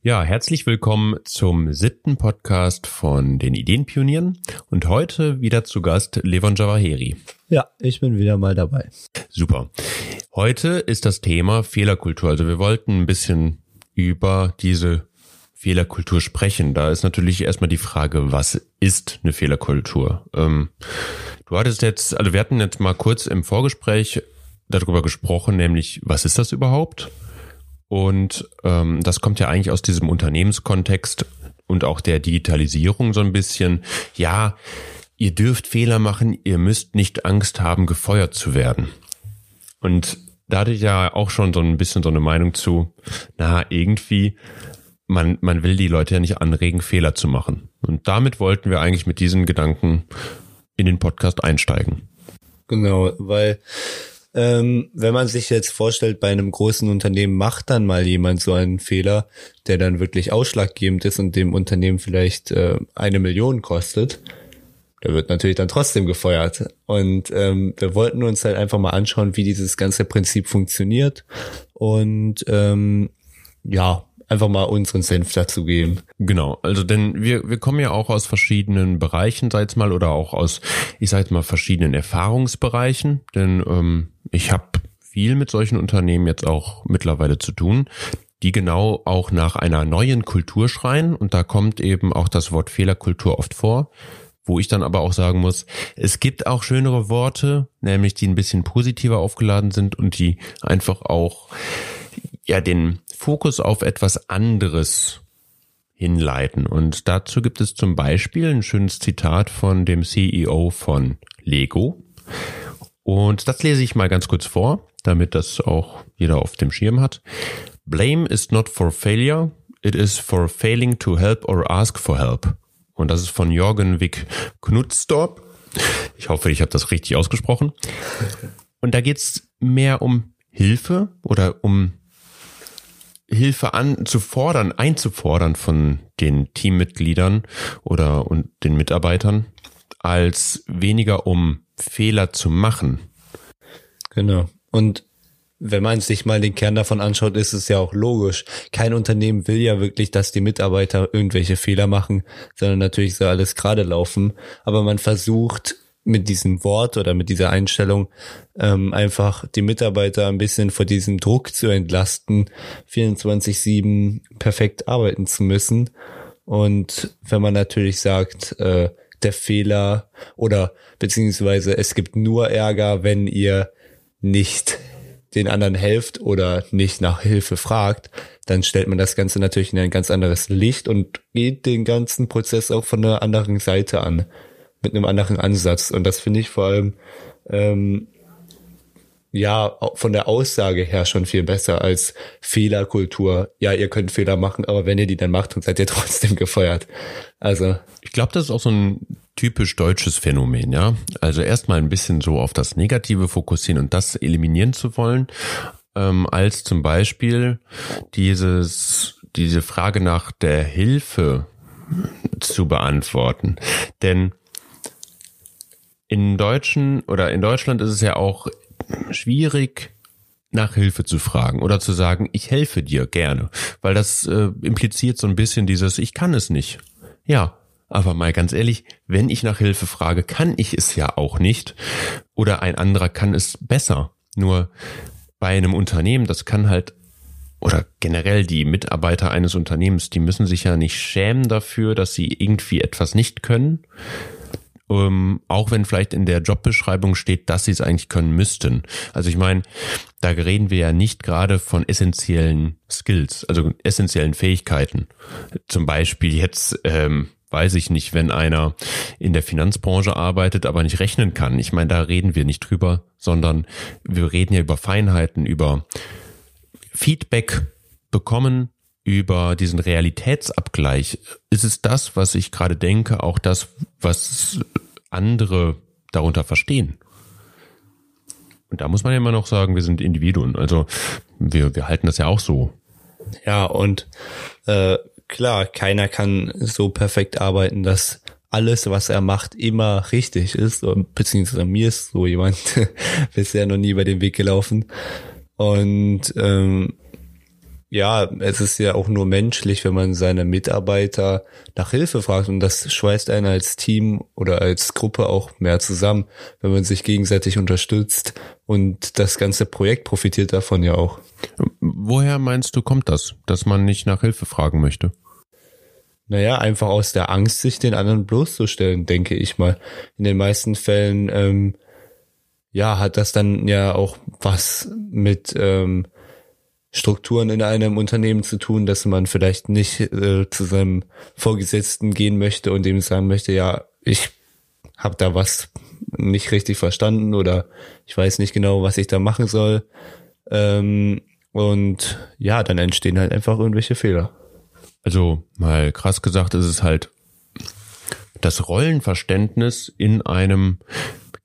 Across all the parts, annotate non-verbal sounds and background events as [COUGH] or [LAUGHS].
Ja, herzlich willkommen zum siebten Podcast von den Ideenpionieren und heute wieder zu Gast Levon Javaheri. Ja, ich bin wieder mal dabei. Super. Heute ist das Thema Fehlerkultur. Also wir wollten ein bisschen über diese Fehlerkultur sprechen. Da ist natürlich erstmal die Frage, was ist eine Fehlerkultur? Ähm, du hattest jetzt, also wir hatten jetzt mal kurz im Vorgespräch darüber gesprochen, nämlich was ist das überhaupt? Und ähm, das kommt ja eigentlich aus diesem Unternehmenskontext und auch der Digitalisierung so ein bisschen. Ja, ihr dürft Fehler machen, ihr müsst nicht Angst haben, gefeuert zu werden. Und da hatte ich ja auch schon so ein bisschen so eine Meinung zu, na, irgendwie, man, man will die Leute ja nicht anregen, Fehler zu machen. Und damit wollten wir eigentlich mit diesen Gedanken in den Podcast einsteigen. Genau, weil ähm, wenn man sich jetzt vorstellt, bei einem großen Unternehmen macht dann mal jemand so einen Fehler, der dann wirklich ausschlaggebend ist und dem Unternehmen vielleicht äh, eine Million kostet, der wird natürlich dann trotzdem gefeuert. Und ähm, wir wollten uns halt einfach mal anschauen, wie dieses ganze Prinzip funktioniert. Und ähm, ja, einfach mal unseren Senf dazu geben. Genau, also denn wir, wir kommen ja auch aus verschiedenen Bereichen, sag jetzt mal, oder auch aus, ich sag jetzt mal, verschiedenen Erfahrungsbereichen, denn ähm, ich habe viel mit solchen Unternehmen jetzt auch mittlerweile zu tun, die genau auch nach einer neuen Kultur schreien und da kommt eben auch das Wort Fehlerkultur oft vor wo ich dann aber auch sagen muss, es gibt auch schönere Worte, nämlich die ein bisschen positiver aufgeladen sind und die einfach auch ja den Fokus auf etwas anderes hinleiten. Und dazu gibt es zum Beispiel ein schönes Zitat von dem CEO von Lego. Und das lese ich mal ganz kurz vor, damit das auch jeder auf dem Schirm hat. Blame is not for failure, it is for failing to help or ask for help. Und das ist von Jorgen Wick Knutstorp. Ich hoffe, ich habe das richtig ausgesprochen. Und da geht's mehr um Hilfe oder um Hilfe anzufordern, einzufordern von den Teammitgliedern oder und den Mitarbeitern, als weniger um Fehler zu machen. Genau. Und wenn man sich mal den Kern davon anschaut, ist es ja auch logisch. Kein Unternehmen will ja wirklich, dass die Mitarbeiter irgendwelche Fehler machen, sondern natürlich soll alles gerade laufen. Aber man versucht mit diesem Wort oder mit dieser Einstellung ähm, einfach die Mitarbeiter ein bisschen vor diesem Druck zu entlasten, 24-7 perfekt arbeiten zu müssen. Und wenn man natürlich sagt, äh, der Fehler oder beziehungsweise es gibt nur Ärger, wenn ihr nicht den anderen helft oder nicht nach Hilfe fragt, dann stellt man das Ganze natürlich in ein ganz anderes Licht und geht den ganzen Prozess auch von einer anderen Seite an mit einem anderen Ansatz. Und das finde ich vor allem ähm, ja von der Aussage her schon viel besser als Fehlerkultur. Ja, ihr könnt Fehler machen, aber wenn ihr die dann macht, dann seid ihr trotzdem gefeuert. Also ich glaube, das ist auch so ein typisch deutsches Phänomen, ja. Also erstmal ein bisschen so auf das Negative fokussieren und das eliminieren zu wollen, ähm, als zum Beispiel dieses diese Frage nach der Hilfe zu beantworten. Denn in Deutschen oder in Deutschland ist es ja auch schwierig, nach Hilfe zu fragen oder zu sagen, ich helfe dir gerne, weil das äh, impliziert so ein bisschen dieses, ich kann es nicht. Ja, aber mal ganz ehrlich, wenn ich nach Hilfe frage, kann ich es ja auch nicht oder ein anderer kann es besser. Nur bei einem Unternehmen, das kann halt oder generell die Mitarbeiter eines Unternehmens, die müssen sich ja nicht schämen dafür, dass sie irgendwie etwas nicht können, ähm, auch wenn vielleicht in der Jobbeschreibung steht, dass sie es eigentlich können müssten. Also ich meine, da reden wir ja nicht gerade von essentiellen Skills, also essentiellen Fähigkeiten. Zum Beispiel jetzt, ähm, weiß ich nicht, wenn einer in der Finanzbranche arbeitet, aber nicht rechnen kann. Ich meine, da reden wir nicht drüber, sondern wir reden ja über Feinheiten, über Feedback bekommen, über diesen Realitätsabgleich. Ist es das, was ich gerade denke, auch das, was andere darunter verstehen? Und da muss man ja immer noch sagen, wir sind Individuen. Also wir, wir halten das ja auch so. Ja, und äh, klar, keiner kann so perfekt arbeiten, dass alles, was er macht, immer richtig ist. Beziehungsweise mir ist so jemand [LAUGHS] bisher noch nie über den Weg gelaufen. Und ähm, ja, es ist ja auch nur menschlich, wenn man seine Mitarbeiter nach Hilfe fragt und das schweißt einen als Team oder als Gruppe auch mehr zusammen, wenn man sich gegenseitig unterstützt und das ganze Projekt profitiert davon ja auch. Woher meinst du, kommt das, dass man nicht nach Hilfe fragen möchte? Naja, einfach aus der Angst, sich den anderen bloßzustellen, denke ich mal. In den meisten Fällen, ähm, ja, hat das dann ja auch was mit ähm, Strukturen in einem Unternehmen zu tun, dass man vielleicht nicht äh, zu seinem Vorgesetzten gehen möchte und dem sagen möchte, ja, ich habe da was nicht richtig verstanden oder ich weiß nicht genau, was ich da machen soll. Ähm, und ja, dann entstehen halt einfach irgendwelche Fehler. Also mal krass gesagt, ist es halt das Rollenverständnis in einem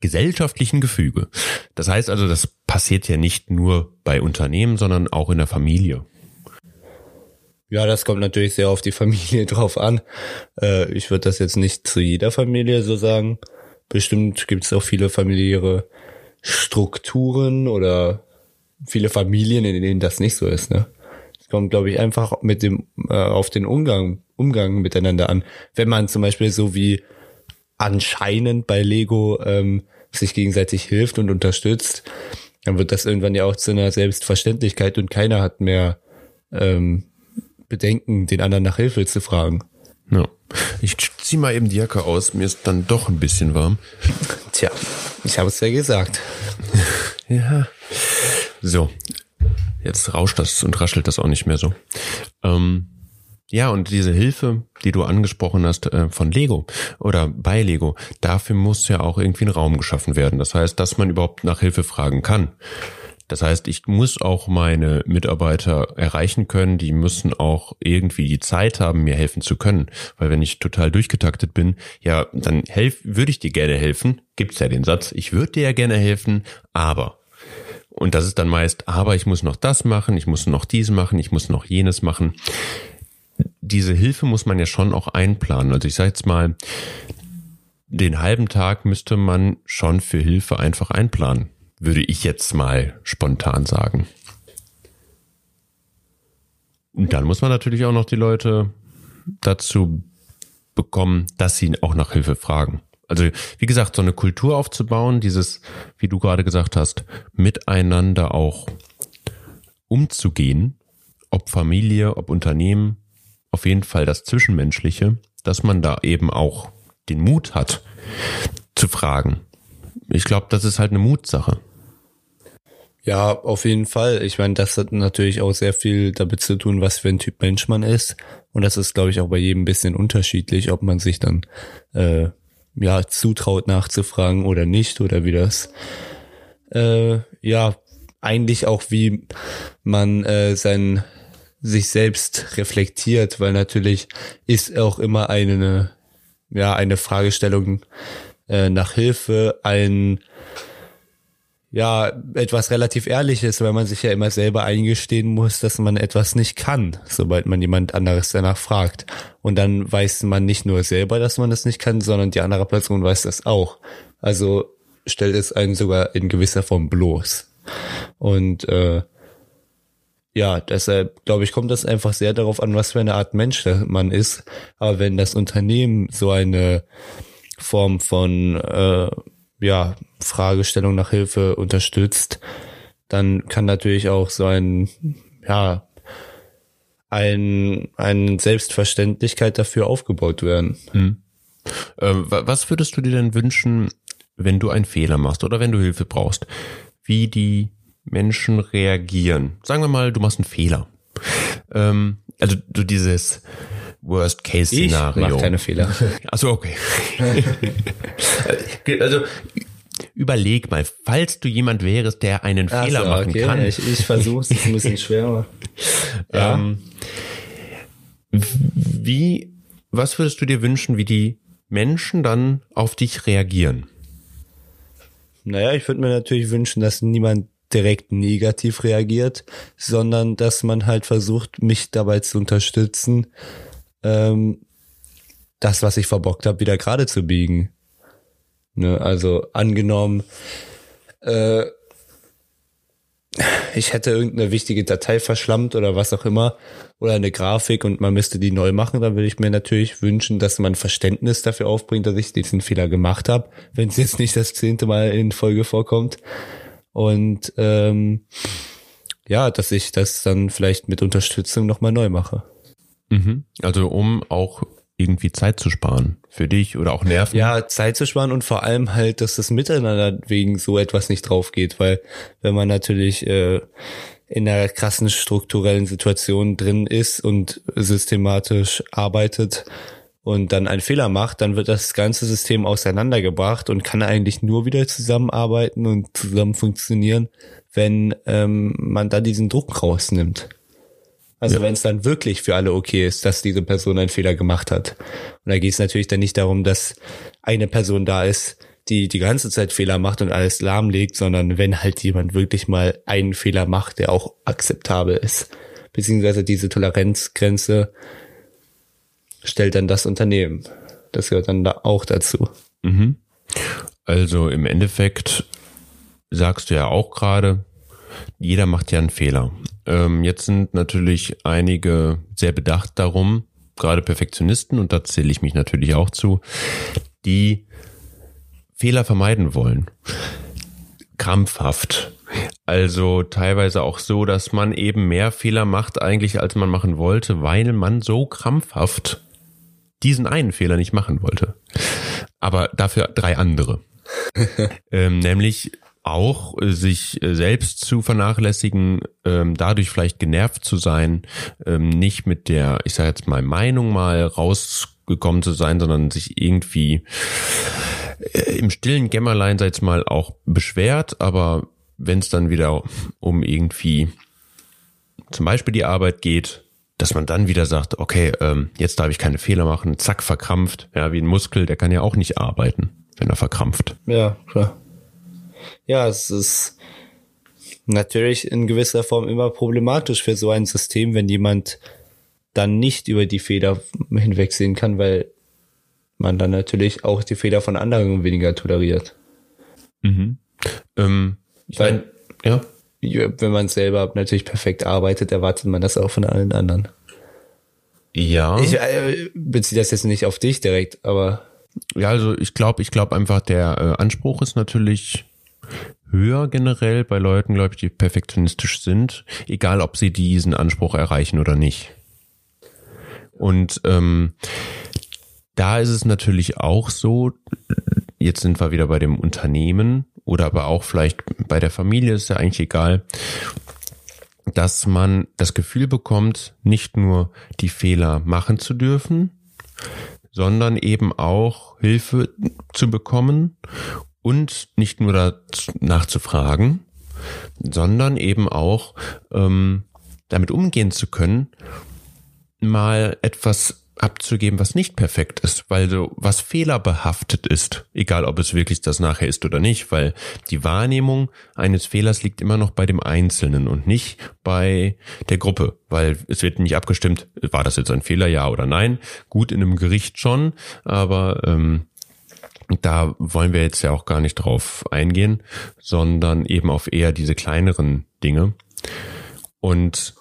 gesellschaftlichen Gefüge. Das heißt also, das passiert ja nicht nur bei Unternehmen, sondern auch in der Familie. Ja, das kommt natürlich sehr auf die Familie [LAUGHS] drauf an. Äh, ich würde das jetzt nicht zu jeder Familie so sagen. Bestimmt gibt es auch viele familiäre Strukturen oder viele Familien, in denen das nicht so ist. Ne? Es kommt, glaube ich, einfach mit dem äh, auf den Umgang Umgang miteinander an. Wenn man zum Beispiel so wie anscheinend bei Lego ähm, sich gegenseitig hilft und unterstützt, dann wird das irgendwann ja auch zu einer Selbstverständlichkeit und keiner hat mehr ähm, Bedenken, den anderen nach Hilfe zu fragen. Ja. Ich zieh mal eben die Jacke aus, mir ist dann doch ein bisschen warm. Tja, ich habe es ja gesagt. [LAUGHS] ja. So, jetzt rauscht das und raschelt das auch nicht mehr so. Ähm, ja, und diese Hilfe, die du angesprochen hast äh, von Lego oder bei Lego, dafür muss ja auch irgendwie ein Raum geschaffen werden. Das heißt, dass man überhaupt nach Hilfe fragen kann. Das heißt, ich muss auch meine Mitarbeiter erreichen können, die müssen auch irgendwie die Zeit haben, mir helfen zu können. Weil wenn ich total durchgetaktet bin, ja, dann helf, würde ich dir gerne helfen. Gibt's ja den Satz, ich würde dir ja gerne helfen, aber. Und das ist dann meist, aber ich muss noch das machen, ich muss noch dies machen, ich muss noch jenes machen diese Hilfe muss man ja schon auch einplanen. Also ich sage jetzt mal, den halben Tag müsste man schon für Hilfe einfach einplanen, würde ich jetzt mal spontan sagen. Und dann muss man natürlich auch noch die Leute dazu bekommen, dass sie auch nach Hilfe fragen. Also wie gesagt, so eine Kultur aufzubauen, dieses, wie du gerade gesagt hast, miteinander auch umzugehen, ob Familie, ob Unternehmen, auf jeden Fall das Zwischenmenschliche, dass man da eben auch den Mut hat zu fragen. Ich glaube, das ist halt eine Mutsache. Ja, auf jeden Fall. Ich meine, das hat natürlich auch sehr viel damit zu tun, was für ein Typ Mensch man ist. Und das ist, glaube ich, auch bei jedem ein bisschen unterschiedlich, ob man sich dann äh, ja zutraut nachzufragen oder nicht oder wie das äh, ja eigentlich auch wie man äh, sein sich selbst reflektiert, weil natürlich ist auch immer eine, ja, eine Fragestellung äh, nach Hilfe ein, ja, etwas relativ Ehrliches, weil man sich ja immer selber eingestehen muss, dass man etwas nicht kann, sobald man jemand anderes danach fragt. Und dann weiß man nicht nur selber, dass man das nicht kann, sondern die andere Person weiß das auch. Also stellt es einen sogar in gewisser Form bloß. Und äh, ja, deshalb glaube ich, kommt das einfach sehr darauf an, was für eine Art Mensch man ist. Aber wenn das Unternehmen so eine Form von äh, ja, Fragestellung nach Hilfe unterstützt, dann kann natürlich auch so ein, ja, ein, eine Selbstverständlichkeit dafür aufgebaut werden. Hm. Ähm, was würdest du dir denn wünschen, wenn du einen Fehler machst oder wenn du Hilfe brauchst? Wie die Menschen reagieren. Sagen wir mal, du machst einen Fehler. Ähm, also du dieses Worst-Case-Szenario. Ich mach keine Fehler. Achso, okay. [LAUGHS] also überleg mal, falls du jemand wärst, der einen Ach Fehler so, machen okay. kann. Ich, ich versuche es, ist ein bisschen schwerer. [LAUGHS] ja. Ähm, wie, was würdest du dir wünschen, wie die Menschen dann auf dich reagieren? Naja, ich würde mir natürlich wünschen, dass niemand direkt negativ reagiert, sondern dass man halt versucht, mich dabei zu unterstützen, ähm, das, was ich verbockt habe, wieder gerade zu biegen. Ne, also angenommen, äh, ich hätte irgendeine wichtige Datei verschlammt oder was auch immer oder eine Grafik und man müsste die neu machen, dann würde ich mir natürlich wünschen, dass man Verständnis dafür aufbringt, dass ich diesen Fehler gemacht habe, wenn es jetzt nicht das zehnte Mal in Folge vorkommt. Und ähm, ja, dass ich das dann vielleicht mit Unterstützung nochmal neu mache. Mhm. Also um auch irgendwie Zeit zu sparen für dich oder auch Nerven. Ja, Zeit zu sparen und vor allem halt, dass das Miteinander wegen so etwas nicht drauf geht, weil wenn man natürlich äh, in einer krassen strukturellen Situation drin ist und systematisch arbeitet und dann einen Fehler macht, dann wird das ganze System auseinandergebracht und kann eigentlich nur wieder zusammenarbeiten und zusammen funktionieren, wenn ähm, man da diesen Druck rausnimmt. Also ja. wenn es dann wirklich für alle okay ist, dass diese Person einen Fehler gemacht hat. Und da geht es natürlich dann nicht darum, dass eine Person da ist, die die ganze Zeit Fehler macht und alles lahmlegt, sondern wenn halt jemand wirklich mal einen Fehler macht, der auch akzeptabel ist, beziehungsweise diese Toleranzgrenze stellt dann das Unternehmen. Das gehört dann da auch dazu. Mhm. Also im Endeffekt sagst du ja auch gerade, jeder macht ja einen Fehler. Ähm, jetzt sind natürlich einige sehr bedacht darum, gerade Perfektionisten, und da zähle ich mich natürlich auch zu, die Fehler vermeiden wollen. Krampfhaft. Also teilweise auch so, dass man eben mehr Fehler macht eigentlich, als man machen wollte, weil man so krampfhaft diesen einen Fehler nicht machen wollte. Aber dafür drei andere. [LAUGHS] ähm, nämlich auch äh, sich äh, selbst zu vernachlässigen, ähm, dadurch vielleicht genervt zu sein, ähm, nicht mit der, ich sage jetzt mal, Meinung mal rausgekommen zu sein, sondern sich irgendwie äh, im stillen Kämmerlein, sei mal, auch beschwert, aber wenn es dann wieder um irgendwie zum Beispiel die Arbeit geht, dass man dann wieder sagt, okay, ähm, jetzt darf ich keine Fehler machen, zack, verkrampft, ja, wie ein Muskel, der kann ja auch nicht arbeiten, wenn er verkrampft. Ja, klar ja, es ist natürlich in gewisser Form immer problematisch für so ein System, wenn jemand dann nicht über die Fehler hinwegsehen kann, weil man dann natürlich auch die Fehler von anderen weniger toleriert. Mhm. Ähm, weil, ja. Wenn man selber natürlich perfekt arbeitet, erwartet man das auch von allen anderen. Ja. Ich äh, beziehe das jetzt nicht auf dich direkt, aber. Ja, also ich glaube, ich glaube einfach, der äh, Anspruch ist natürlich höher generell bei Leuten, glaube ich, die perfektionistisch sind, egal ob sie diesen Anspruch erreichen oder nicht. Und ähm, da ist es natürlich auch so, jetzt sind wir wieder bei dem Unternehmen oder aber auch vielleicht bei der Familie, ist ja eigentlich egal, dass man das Gefühl bekommt, nicht nur die Fehler machen zu dürfen, sondern eben auch Hilfe zu bekommen und nicht nur danach zu fragen, sondern eben auch ähm, damit umgehen zu können, mal etwas abzugeben, was nicht perfekt ist, weil so was fehlerbehaftet ist, egal ob es wirklich das nachher ist oder nicht, weil die Wahrnehmung eines Fehlers liegt immer noch bei dem Einzelnen und nicht bei der Gruppe, weil es wird nicht abgestimmt, war das jetzt ein Fehler, ja oder nein. Gut, in einem Gericht schon, aber ähm, da wollen wir jetzt ja auch gar nicht drauf eingehen, sondern eben auf eher diese kleineren Dinge. Und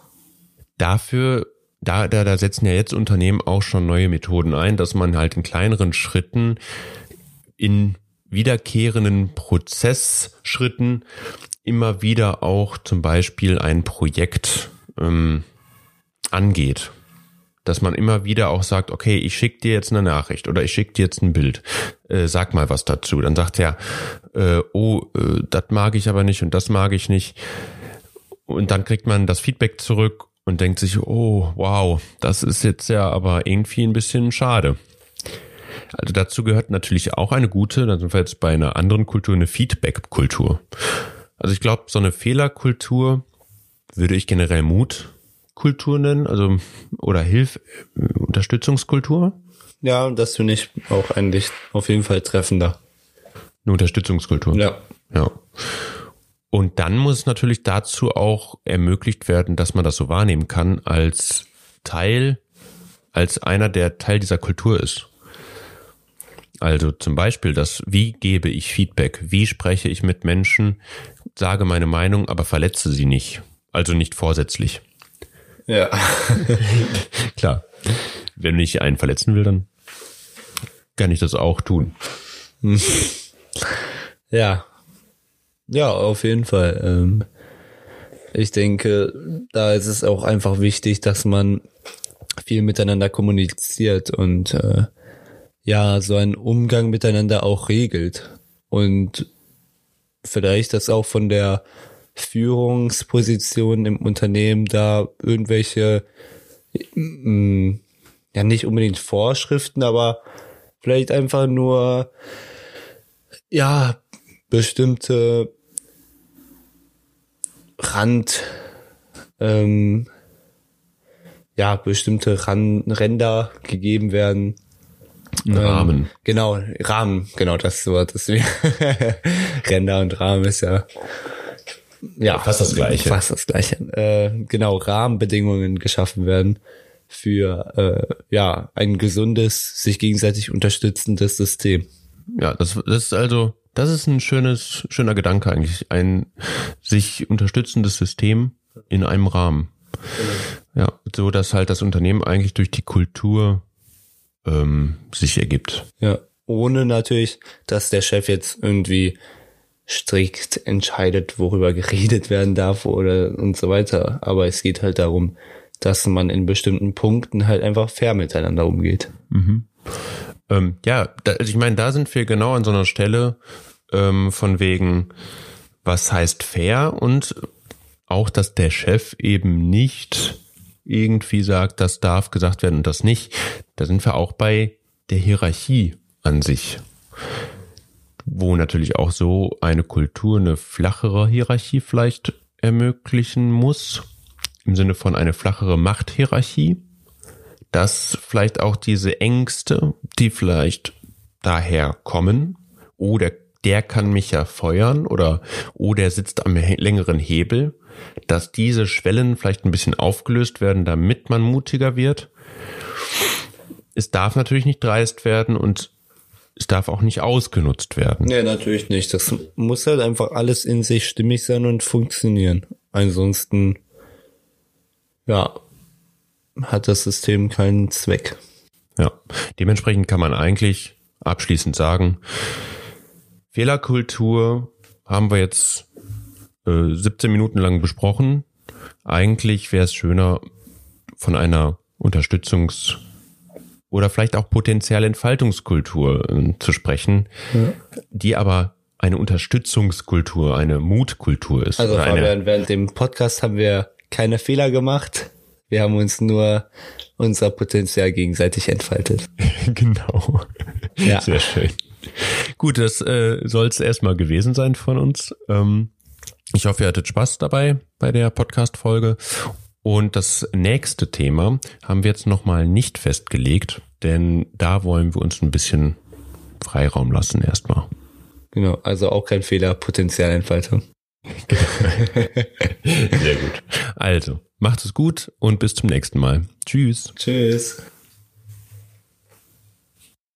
dafür, da, da, da setzen ja jetzt Unternehmen auch schon neue Methoden ein, dass man halt in kleineren Schritten in wiederkehrenden Prozessschritten immer wieder auch zum Beispiel ein Projekt ähm, angeht dass man immer wieder auch sagt, okay, ich schicke dir jetzt eine Nachricht oder ich schicke dir jetzt ein Bild, äh, sag mal was dazu. Dann sagt er, äh, oh, äh, das mag ich aber nicht und das mag ich nicht. Und dann kriegt man das Feedback zurück und denkt sich, oh, wow, das ist jetzt ja aber irgendwie ein bisschen schade. Also dazu gehört natürlich auch eine gute, dann sind wir jetzt bei einer anderen Kultur, eine Feedback-Kultur. Also ich glaube, so eine Fehlerkultur würde ich generell Mut Kultur nennen, also oder Hilf Unterstützungskultur? Ja, das finde ich auch eigentlich auf jeden Fall treffender. Eine Unterstützungskultur. Ja. Ja. Und dann muss es natürlich dazu auch ermöglicht werden, dass man das so wahrnehmen kann als Teil, als einer, der Teil dieser Kultur ist. Also zum Beispiel das, wie gebe ich Feedback? Wie spreche ich mit Menschen? Sage meine Meinung, aber verletze sie nicht. Also nicht vorsätzlich. Ja. [LAUGHS] Klar. Wenn ich einen verletzen will, dann kann ich das auch tun. Ja. Ja, auf jeden Fall. Ähm, ich denke, da ist es auch einfach wichtig, dass man viel miteinander kommuniziert und äh, ja, so einen Umgang miteinander auch regelt. Und vielleicht das auch von der Führungsposition im Unternehmen da irgendwelche, mm, ja nicht unbedingt Vorschriften, aber vielleicht einfach nur, ja, bestimmte Rand, ähm, ja, bestimmte Ran Ränder gegeben werden. Ein Rahmen. Ähm, genau, Rahmen, genau das Wort ist mir. [LAUGHS] Ränder und Rahmen ist ja ja Fast das Gleiche. Fast das Gleiche. Äh, genau, Rahmenbedingungen geschaffen werden für äh, ja ein gesundes, sich gegenseitig unterstützendes System. Ja, das, das ist also, das ist ein schönes, schöner Gedanke eigentlich. Ein sich unterstützendes System in einem Rahmen. Ja, so dass halt das Unternehmen eigentlich durch die Kultur ähm, sich ergibt. Ja, ohne natürlich, dass der Chef jetzt irgendwie strikt entscheidet, worüber geredet werden darf oder und so weiter. Aber es geht halt darum, dass man in bestimmten Punkten halt einfach fair miteinander umgeht. Ähm, ja, da, also ich meine, da sind wir genau an so einer Stelle ähm, von wegen, was heißt fair? Und auch, dass der Chef eben nicht irgendwie sagt, das darf gesagt werden und das nicht. Da sind wir auch bei der Hierarchie an sich, wo natürlich auch so eine Kultur eine flachere Hierarchie vielleicht ermöglichen muss, im Sinne von eine flachere Machthierarchie dass vielleicht auch diese Ängste, die vielleicht daher kommen, oh, der, kann mich ja feuern oder oh, der sitzt am längeren Hebel, dass diese Schwellen vielleicht ein bisschen aufgelöst werden, damit man mutiger wird. Es darf natürlich nicht dreist werden und es darf auch nicht ausgenutzt werden. Nee, natürlich nicht. Das muss halt einfach alles in sich stimmig sein und funktionieren. Ansonsten, ja, hat das System keinen Zweck. Ja, dementsprechend kann man eigentlich abschließend sagen, Fehlerkultur haben wir jetzt äh, 17 Minuten lang besprochen. Eigentlich wäre es schöner, von einer Unterstützungs- oder vielleicht auch potenzielle Entfaltungskultur äh, zu sprechen, die aber eine Unterstützungskultur, eine Mutkultur ist. Also oder eine, Fabian, während dem Podcast haben wir keine Fehler gemacht. Wir haben uns nur unser Potenzial gegenseitig entfaltet. [LAUGHS] genau. Ja. Sehr schön. Gut, das äh, soll es erstmal gewesen sein von uns. Ähm, ich hoffe, ihr hattet Spaß dabei bei der Podcast-Folge. Und das nächste Thema haben wir jetzt nochmal nicht festgelegt, denn da wollen wir uns ein bisschen Freiraum lassen erstmal. Genau, also auch kein Fehler, Potenzialentfaltung. [LAUGHS] Sehr gut. Also, macht es gut und bis zum nächsten Mal. Tschüss. Tschüss.